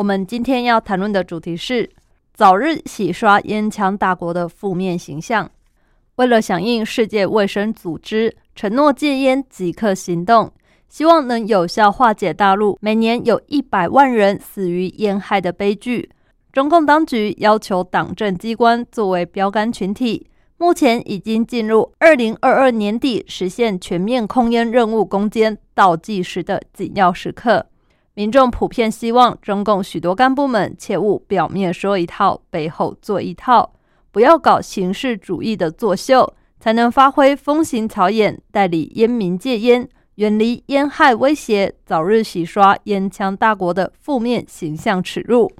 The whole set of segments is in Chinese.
我们今天要谈论的主题是早日洗刷烟枪大国的负面形象。为了响应世界卫生组织承诺戒烟即刻行动，希望能有效化解大陆每年有一百万人死于烟害的悲剧，中共当局要求党政机关作为标杆群体。目前已经进入二零二二年底实现全面控烟任务攻坚倒计时的紧要时刻，民众普遍希望中共许多干部们切勿表面说一套，背后做一套，不要搞形式主义的作秀，才能发挥风行草偃，代理烟民戒烟，远离烟害威胁，早日洗刷烟枪大国的负面形象耻辱。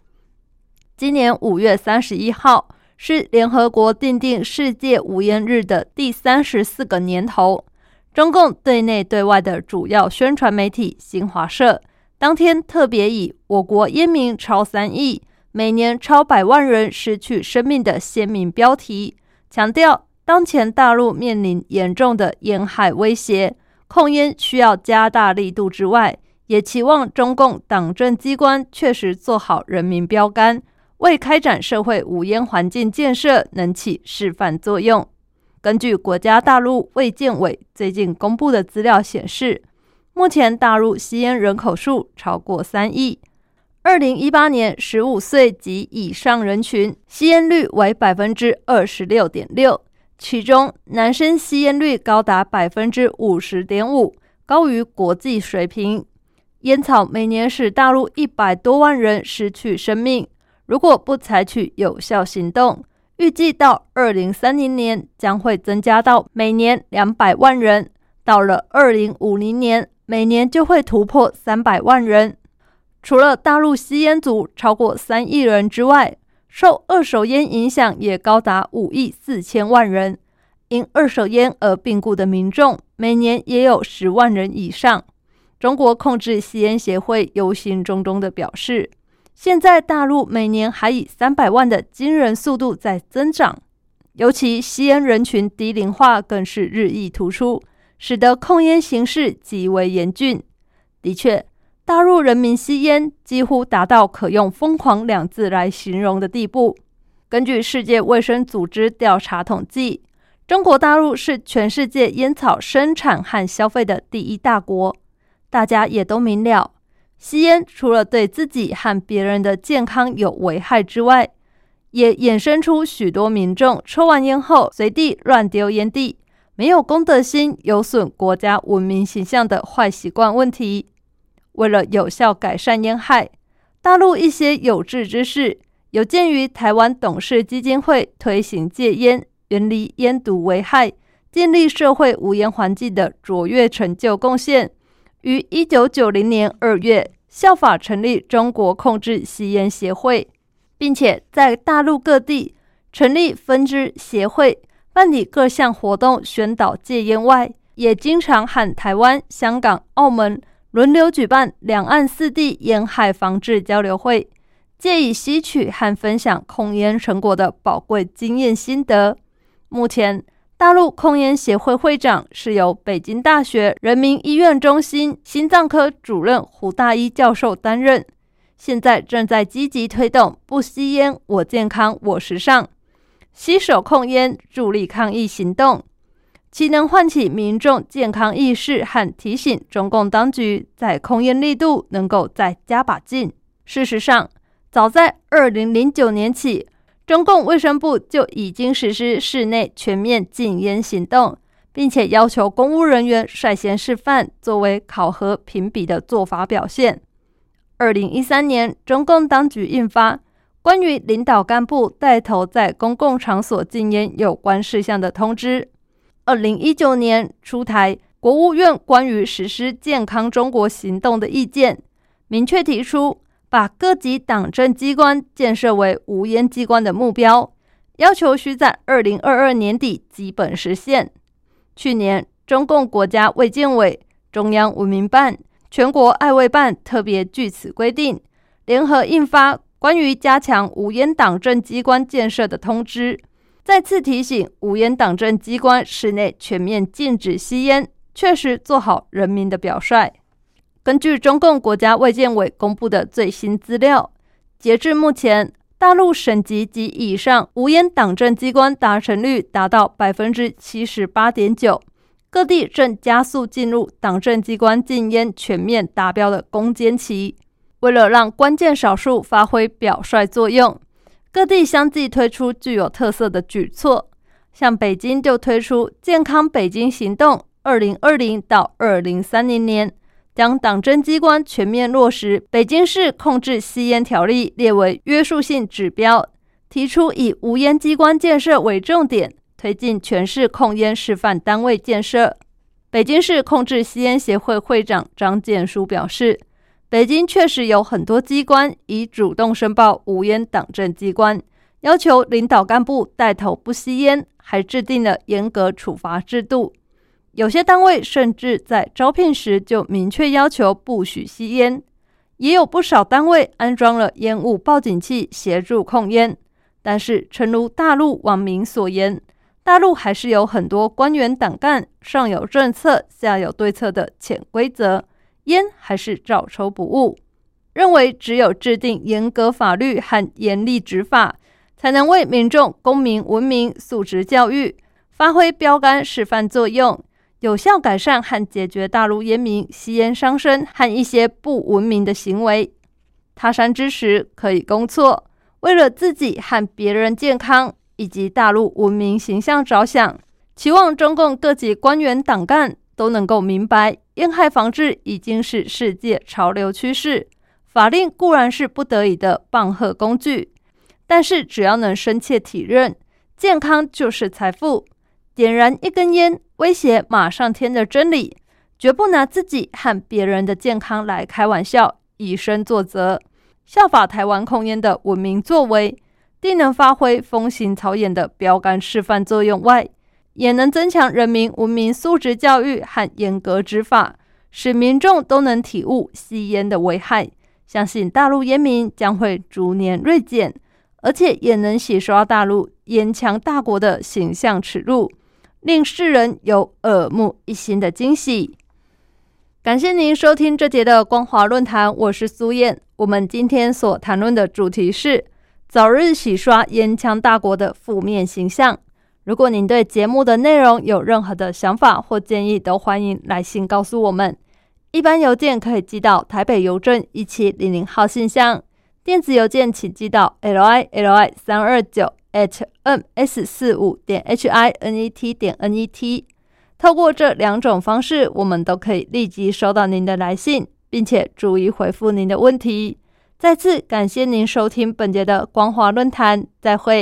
今年五月三十一号。是联合国订定世界无烟日的第三十四个年头。中共对内对外的主要宣传媒体新华社当天特别以“我国烟民超三亿，每年超百万人失去生命”的鲜明标题，强调当前大陆面临严重的烟害威胁，控烟需要加大力度之外，也期望中共党政机关确实做好人民标杆。为开展社会无烟环境建设能起示范作用。根据国家大陆卫健委最近公布的资料显示，目前大陆吸烟人口数超过三亿。二零一八年，十五岁及以上人群吸烟率为百分之二十六点六，其中男生吸烟率高达百分之五十点五，高于国际水平。烟草每年使大陆一百多万人失去生命。如果不采取有效行动，预计到二零三零年将会增加到每年两百万人，到了二零五零年，每年就会突破三百万人。除了大陆吸烟族超过三亿人之外，受二手烟影响也高达五亿四千万人。因二手烟而病故的民众，每年也有十万人以上。中国控制吸烟协会忧心忡忡地表示。现在大陆每年还以三百万的惊人速度在增长，尤其吸烟人群低龄化更是日益突出，使得控烟形势极为严峻。的确，大陆人民吸烟几乎达到可用“疯狂”两字来形容的地步。根据世界卫生组织调查统计，中国大陆是全世界烟草生产和消费的第一大国。大家也都明了。吸烟除了对自己和别人的健康有危害之外，也衍生出许多民众抽完烟后随地乱丢烟蒂、没有公德心、有损国家文明形象的坏习惯问题。为了有效改善烟害，大陆一些有志之士有鉴于台湾董事基金会推行戒烟、远离烟毒危害、建立社会无烟环境的卓越成就贡献。于一九九零年二月，效法成立中国控制吸烟协会，并且在大陆各地成立分支协会，办理各项活动宣导戒烟外，也经常和台湾、香港、澳门轮流举办两岸四地沿海防治交流会，借以吸取和分享控烟成果的宝贵经验心得。目前。大陆控烟协会会长是由北京大学人民医院中心心脏科主任胡大一教授担任，现在正在积极推动“不吸烟，我健康，我时尚”，携手控烟，助力抗疫行动，其能唤起民众健康意识和提醒中共当局在控烟力度能够再加把劲。事实上，早在二零零九年起。中共卫生部就已经实施室内全面禁烟行动，并且要求公务人员率先示范，作为考核评比的做法表现。二零一三年，中共当局印发《关于领导干部带头在公共场所禁烟有关事项的通知》。二零一九年出台国务院关于实施健康中国行动的意见，明确提出。把各级党政机关建设为无烟机关的目标，要求需在二零二二年底基本实现。去年，中共国家卫健委、中央文明办、全国爱卫办特别据此规定，联合印发关于加强无烟党政机关建设的通知，再次提醒无烟党政机关室内全面禁止吸烟，确实做好人民的表率。根据中共国家卫健委公布的最新资料，截至目前，大陆省级及以上无烟党政机关达成率达到百分之七十八点九。各地正加速进入党政机关禁烟全面达标的攻坚期。为了让关键少数发挥表率作用，各地相继推出具有特色的举措。像北京就推出“健康北京行动”，二零二零到二零三零年，将党政机关全面落实《北京市控制吸烟条例》列为约束性指标，提出以无烟机关建设为重点。推进全市控烟示范单位建设。北京市控制吸烟协会会长张建书表示，北京确实有很多机关已主动申报无烟党政机关，要求领导干部带头不吸烟，还制定了严格处罚制度。有些单位甚至在招聘时就明确要求不许吸烟。也有不少单位安装了烟雾报警器协助控烟。但是，诚如大陆网民所言。大陆还是有很多官员党干上有政策下有对策的潜规则，烟还是照抽不误。认为只有制定严格法律和严厉执法，才能为民众公民文明素质教育发挥标杆示范作用，有效改善和解决大陆烟民吸烟伤身和一些不文明的行为。他山之石可以攻错，为了自己和别人健康。以及大陆文明形象着想，期望中共各级官员党干都能够明白，烟害防治已经是世界潮流趋势。法令固然是不得已的棒喝工具，但是只要能深切体认，健康就是财富。点燃一根烟，威胁马上天的真理，绝不拿自己和别人的健康来开玩笑，以身作则，效法台湾控烟的文明作为。定能发挥风行草偃的标杆示范作用外，也能增强人民文明素质教育和严格执法，使民众都能体悟吸烟的危害。相信大陆烟民将会逐年锐减，而且也能洗刷大陆烟强大国的形象耻辱，令世人有耳目一新的惊喜。感谢您收听这节的光华论坛，我是苏燕。我们今天所谈论的主题是。早日洗刷烟枪大国的负面形象。如果您对节目的内容有任何的想法或建议，都欢迎来信告诉我们。一般邮件可以寄到台北邮政一七零零号信箱，电子邮件请寄到 l i l i 三二九 hms 四五点 h i n e t 点 n e t。透过这两种方式，我们都可以立即收到您的来信，并且逐一回复您的问题。再次感谢您收听本节的光华论坛，再会。